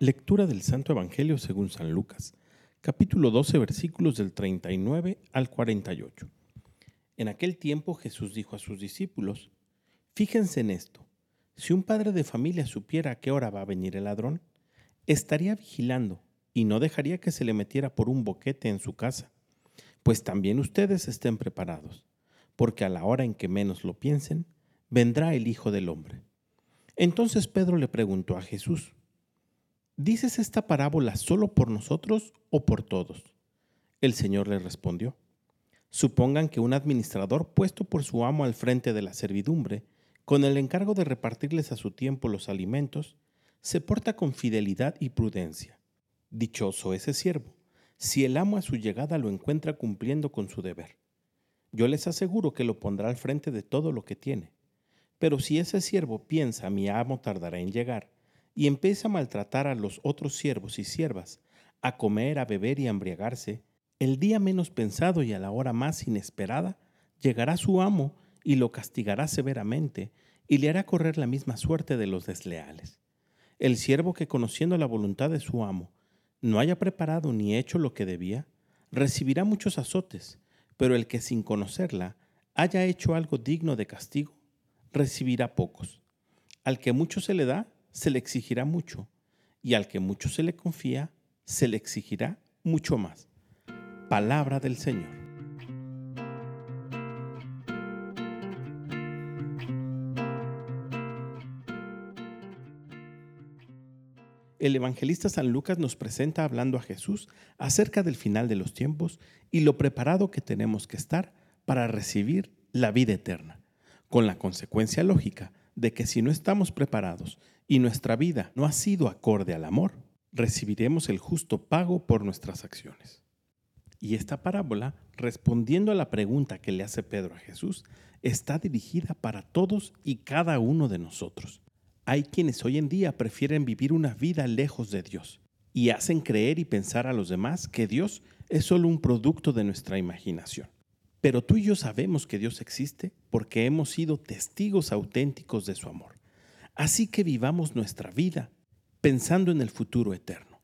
Lectura del Santo Evangelio según San Lucas, capítulo 12, versículos del 39 al 48. En aquel tiempo Jesús dijo a sus discípulos, Fíjense en esto, si un padre de familia supiera a qué hora va a venir el ladrón, estaría vigilando y no dejaría que se le metiera por un boquete en su casa. Pues también ustedes estén preparados, porque a la hora en que menos lo piensen, vendrá el Hijo del Hombre. Entonces Pedro le preguntó a Jesús, ¿Dices esta parábola solo por nosotros o por todos? El Señor le respondió, Supongan que un administrador puesto por su amo al frente de la servidumbre, con el encargo de repartirles a su tiempo los alimentos, se porta con fidelidad y prudencia. Dichoso ese siervo, si el amo a su llegada lo encuentra cumpliendo con su deber. Yo les aseguro que lo pondrá al frente de todo lo que tiene. Pero si ese siervo piensa mi amo tardará en llegar, y empieza a maltratar a los otros siervos y siervas, a comer, a beber y a embriagarse, el día menos pensado y a la hora más inesperada, llegará su amo y lo castigará severamente y le hará correr la misma suerte de los desleales. El siervo que conociendo la voluntad de su amo no haya preparado ni hecho lo que debía, recibirá muchos azotes, pero el que sin conocerla haya hecho algo digno de castigo, recibirá pocos. Al que mucho se le da, se le exigirá mucho, y al que mucho se le confía, se le exigirá mucho más. Palabra del Señor. El evangelista San Lucas nos presenta hablando a Jesús acerca del final de los tiempos y lo preparado que tenemos que estar para recibir la vida eterna, con la consecuencia lógica de que si no estamos preparados y nuestra vida no ha sido acorde al amor, recibiremos el justo pago por nuestras acciones. Y esta parábola, respondiendo a la pregunta que le hace Pedro a Jesús, está dirigida para todos y cada uno de nosotros. Hay quienes hoy en día prefieren vivir una vida lejos de Dios y hacen creer y pensar a los demás que Dios es solo un producto de nuestra imaginación. Pero tú y yo sabemos que Dios existe porque hemos sido testigos auténticos de su amor. Así que vivamos nuestra vida pensando en el futuro eterno.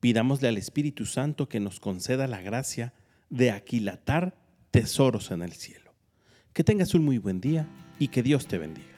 Pidámosle al Espíritu Santo que nos conceda la gracia de aquilatar tesoros en el cielo. Que tengas un muy buen día y que Dios te bendiga.